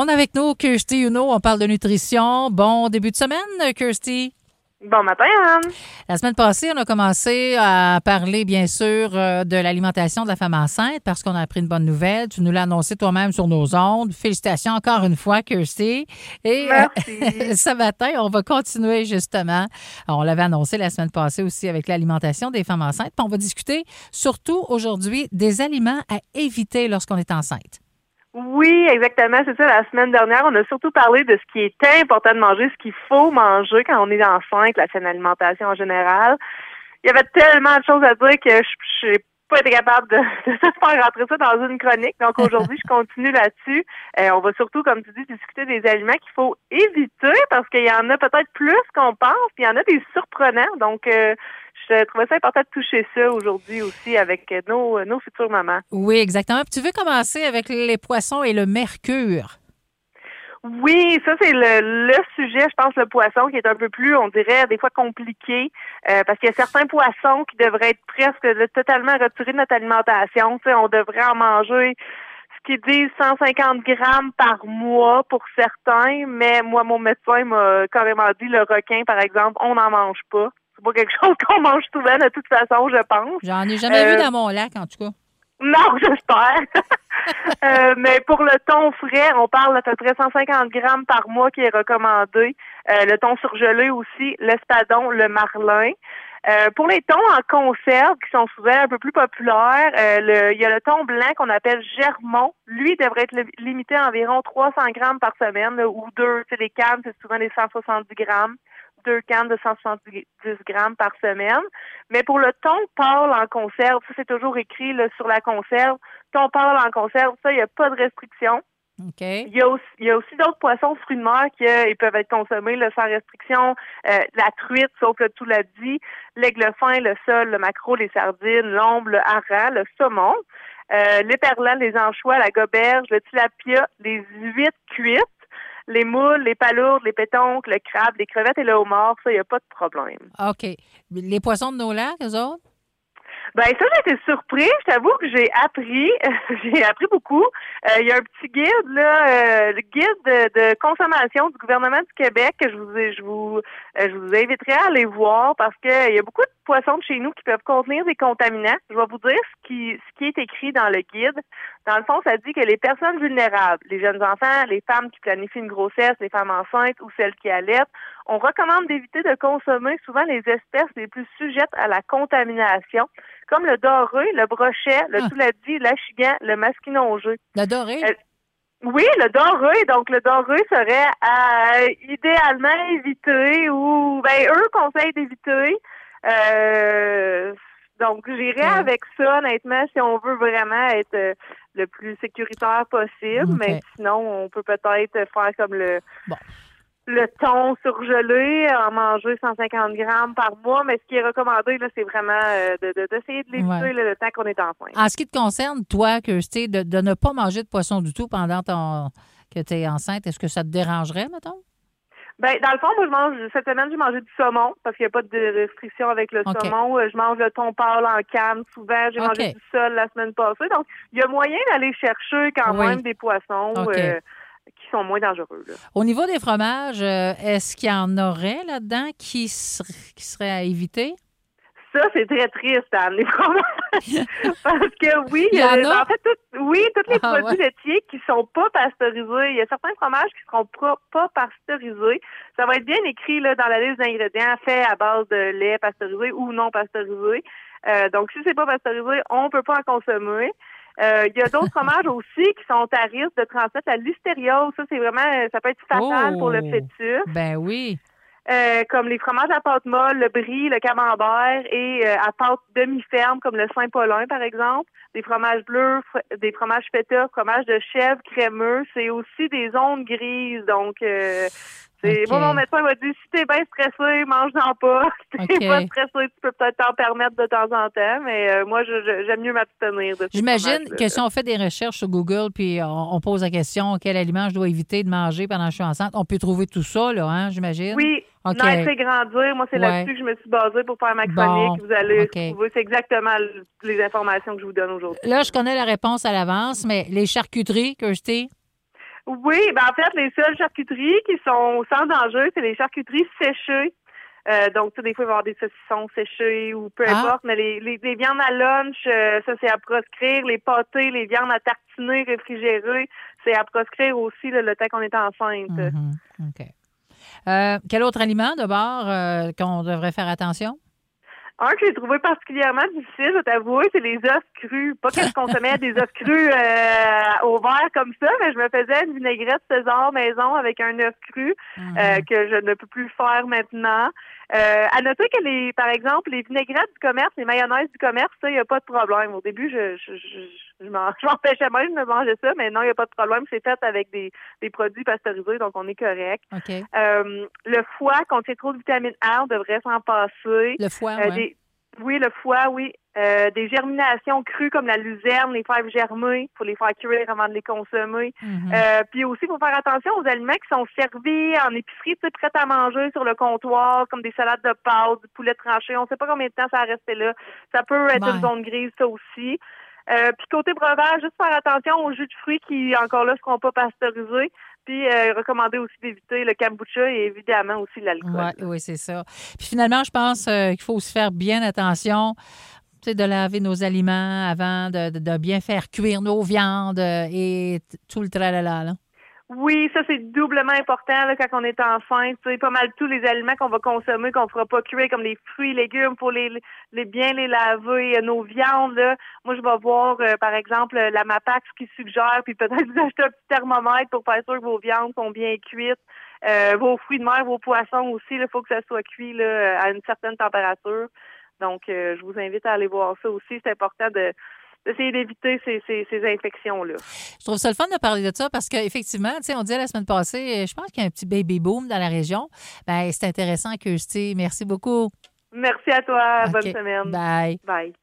On est avec nous, Kirsty Uno. On parle de nutrition. Bon début de semaine, Kirsty. Bon matin, Anne. La semaine passée, on a commencé à parler, bien sûr, euh, de l'alimentation de la femme enceinte parce qu'on a appris une bonne nouvelle. Tu nous l'as annoncé toi-même sur nos ondes. Félicitations encore une fois, Kirsty. Et Merci. ce matin, on va continuer justement. On l'avait annoncé la semaine passée aussi avec l'alimentation des femmes enceintes. Puis on va discuter surtout aujourd'hui des aliments à éviter lorsqu'on est enceinte. Oui, exactement. C'est ça. La semaine dernière, on a surtout parlé de ce qui est important de manger, ce qu'il faut manger quand on est enceinte, la saine alimentation en général. Il y avait tellement de choses à dire que je n'ai pas été capable de, de, faire rentrer ça dans une chronique. Donc aujourd'hui, je continue là-dessus. Euh, on va surtout, comme tu dis, discuter des aliments qu'il faut éviter parce qu'il y en a peut-être plus qu'on pense, puis il y en a des surprenants. Donc euh, je trouvais ça important de toucher ça aujourd'hui aussi avec nos, nos futures mamans. Oui, exactement. tu veux commencer avec les poissons et le mercure? Oui, ça c'est le, le, sujet, je pense, le poisson qui est un peu plus, on dirait, des fois compliqué, euh, parce qu'il y a certains poissons qui devraient être presque totalement retirés de notre alimentation. On devrait en manger ce qui dit 150 grammes par mois pour certains, mais moi, mon médecin m'a carrément dit le requin, par exemple, on n'en mange pas. C'est pas quelque chose qu'on mange souvent de toute façon, je pense. J'en ai jamais vu euh, dans mon lac, en tout cas. Non, j'espère. euh, mais pour le thon frais, on parle à peu près 150 grammes par mois qui est recommandé. Euh, le thon surgelé aussi, l'espadon, le marlin. Euh, pour les thons en conserve, qui sont souvent un peu plus populaires, le, il y a le thon blanc qu'on appelle germont. Lui devrait être limité à environ 300 grammes par semaine, ou deux. C'est les cannes, c'est souvent des 170 grammes deux cannes de 170 grammes par semaine. Mais pour le thon pâle en conserve, ça c'est toujours écrit là, sur la conserve, thon pâle en conserve, ça, il n'y a pas de restriction. Il y a aussi, il y a aussi d'autres poissons fruits de mer qui euh, ils peuvent être consommés là, sans restriction. Euh, la truite, sauf le tout l'a dit, l'aigle fin, le sol, le maquereau, les sardines, l'ombre, le hareng, le saumon, euh, les perlans, les anchois, la goberge, le tilapia, les huîtres cuites, les moules, les palourdes, les pétonques, le crabe, les crevettes et le homard, ça, il n'y a pas de problème. OK. Les poissons de nos lacs, eux autres? Ben ça, j'ai été surpris. Je t'avoue que j'ai appris, j'ai appris beaucoup. Euh, il y a un petit guide là, euh, le guide de, consommation du gouvernement du Québec que je vous, je vous, euh, je vous inviterai à aller voir parce que il y a beaucoup de poissons de chez nous qui peuvent contenir des contaminants. Je vais vous dire ce qui, ce qui est écrit dans le guide. Dans le fond, ça dit que les personnes vulnérables, les jeunes enfants, les femmes qui planifient une grossesse, les femmes enceintes ou celles qui allaitent, on recommande d'éviter de consommer souvent les espèces les plus sujettes à la contamination, comme le doré, le brochet, le ah. touladi, l'achigan, le masquinongeux. Le doré? Euh, oui, le doré. Donc, le doré serait à idéalement éviter ou, ben, eux conseillent d'éviter. Euh, donc, j'irai avec ça, honnêtement, si on veut vraiment être euh, le plus sécuritaire possible. Mais sinon, on peut peut-être faire comme le le thon surgelé, en manger 150 grammes par mois. Mais ce qui est recommandé, là, c'est vraiment euh, d'essayer de, l'éviter le temps qu'on est enceinte. En ce qui te concerne, toi, que de, de ne pas manger de poisson du tout pendant ton que tu es enceinte, est-ce que ça te dérangerait, mettons? Ben, dans le fond, moi, je mange, cette semaine, j'ai mangé du saumon parce qu'il n'y a pas de restriction avec le saumon. Euh, je mange le thon pâle en canne souvent. J'ai mangé du sol la semaine passée. Donc, il y a moyen d'aller chercher quand même des poissons. Euh, qui sont moins dangereux. Au niveau des fromages, euh, est-ce qu'il y en aurait là-dedans qui, qui seraient à éviter? ça, c'est très triste, Anne, les fromages. Parce que oui, il y en, fait, oui, tous les ah, produits laitiers qui sont pas pasteurisés. Il y a certains fromages qui seront pas, pasteurisés. Ça va être bien écrit là, dans la liste d'ingrédients faits à base de lait pasteurisé ou non pasteurisé. Euh, donc, si c'est pas pasteurisé, on peut pas en consommer. Euh, il y a d'autres fromages aussi qui sont à risque de transmettre la listériose. Ça, c'est vraiment, ça peut être fatal pour le oh! fœtus. Ben oui. Euh, comme les fromages à pâte molle, le brie, le camembert et euh, à pâte demi-ferme comme le Saint-Paulin par exemple, des fromages bleus, des fromages feta, fromage de chèvre crémeux, c'est aussi des ondes grises donc euh, c'est Moi, mon médecin m'a dit si t'es bien stressé, mange-en pas. Si t'es pas stressé, tu peux peut-être t'en permettre de temps en temps, mais euh, moi, j'aime mieux m'abstenir de J'imagine que si on fait des recherches sur Google puis on, pose la question quel aliment je dois éviter de manger pendant que je suis enceinte, on peut trouver tout ça, là, hein, j'imagine? Oui. Okay. c'est grandir. Moi, c'est là-dessus que je me suis basée pour faire ma chronique. vous allez trouver. C'est exactement les informations que je vous donne aujourd'hui. Là, je connais la réponse à l'avance, mais les charcuteries, que je Oui, ben en fait, les seules charcuteries qui sont sans danger, c'est les charcuteries séchées. Euh, donc, tu des fois, il va y avoir des saucissons séchés ou peu Ah. importe, mais les, les, les viandes à lunch, euh, ça, c'est à proscrire. Les pâtés, les viandes à tartiner, réfrigérées, c'est à proscrire aussi là, le temps qu'on est enceinte. Mhm. OK. Euh, quel autre aliment de bord qu'on devrait faire attention? Un que j'ai trouvé particulièrement difficile, je t'avouer, c'est les œufs crus. Pas que je consommais des œufs crus euh, au verre comme ça, mais je me faisais une vinaigrette César maison avec un œuf cru Mhm. euh, que je ne peux plus faire maintenant. Euh, à noter que les, par exemple, les vinaigrettes du commerce, les mayonnaises du commerce, ça, il n'y a pas de problème. Au début, je, je, je, m'empêchais même de manger ça, mais non, il n'y a pas de problème. C'est fait avec des, des produits pasteurisés, donc on est correct. OK. Euh, le foie contient trop de vitamine A, on devrait s'en passer. Le foie, Euh, ouais. des- oui, le foie, oui. Euh, des germinations crues comme la luzerne, les fèves germées, faut les faire cuire avant de les consommer. Mhm. Euh, puis aussi, il faut faire attention aux aliments qui sont servis en épicerie, tu sais, prêts à manger sur le comptoir, comme des salades de pâtes, du poulet tranché. On ne sait pas combien de temps ça va rester là. Ça peut être une zone grise, ça aussi. Euh, puis côté breuvage, juste faire attention aux jus de fruits qui, encore là, seront pas pasteurisés. Puis euh, recommander aussi d'éviter le kombucha et évidemment aussi l'alcool. Oui, c'est ça. Puis finalement, je pense euh, qu'il faut aussi faire bien attention, de laver nos aliments avant, de, bien faire cuire nos viandes euh, et tout le tralala. Là. Oui, ça c'est doublement important là, quand on est enceinte. Sais, pas mal tous les aliments qu'on va consommer, qu'on fera pas cuire, comme les fruits, légumes, pour les, les bien les laver. Euh, Nos viandes, là, moi je vais voir euh, par exemple la Mapax qui suggère, puis peut-être vous acheter un petit thermomètre pour faire sûr que vos viandes sont bien cuites. Euh, vos fruits de mer, vos poissons aussi, il faut que ça soit cuit là, à une certaine température. Donc, euh, je vous invite à aller voir ça aussi. C'est important de d'essayer d'éviter ces, ces, ces infections-là. Je trouve ça le fun de parler de ça parce qu'effectivement, tu sais, on disait la semaine passée, euh, je pense qu'il y a un petit baby boom dans la région. Ben, c'est intéressant que Merci beaucoup. Merci à toi. Bonne semaine. Bye. Bye.